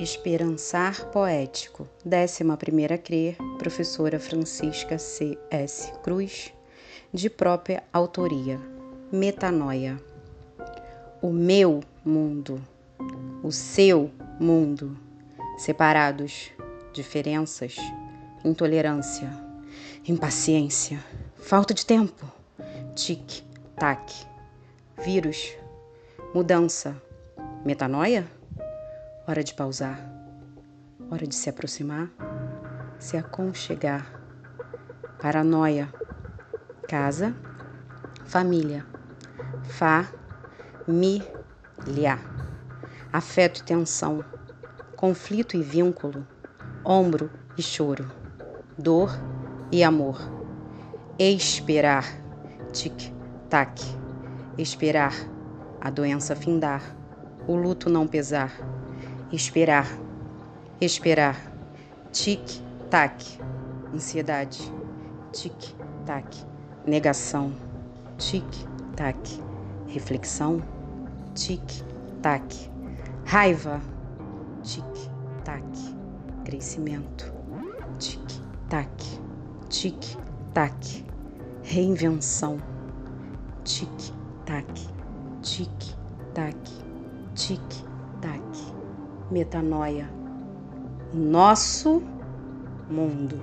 Esperançar Poético, 11ª CRE, professora Francisca C. S. Cruz, de própria autoria. Metanoia. O meu mundo, o seu mundo, separados, diferenças, intolerância, impaciência, falta de tempo, tic-tac, vírus, mudança, metanoia? Hora de pausar, hora de se aproximar, se aconchegar. Paranoia, casa, família, família, afeto e tensão, conflito e vínculo, ombro e choro, dor e amor. Esperar, tic-tac, esperar a doença findar, o luto não pesar Esperar. Esperar. Tic-tac. Ansiedade. Tic-tac. Negação. Tic-tac. Reflexão. Tic-tac. Raiva. Tic-tac. Crescimento. Tic-tac. Tic-tac. Reinvenção. Tic-tac. Tic-tac. Tic-tac metanoia, nosso mundo.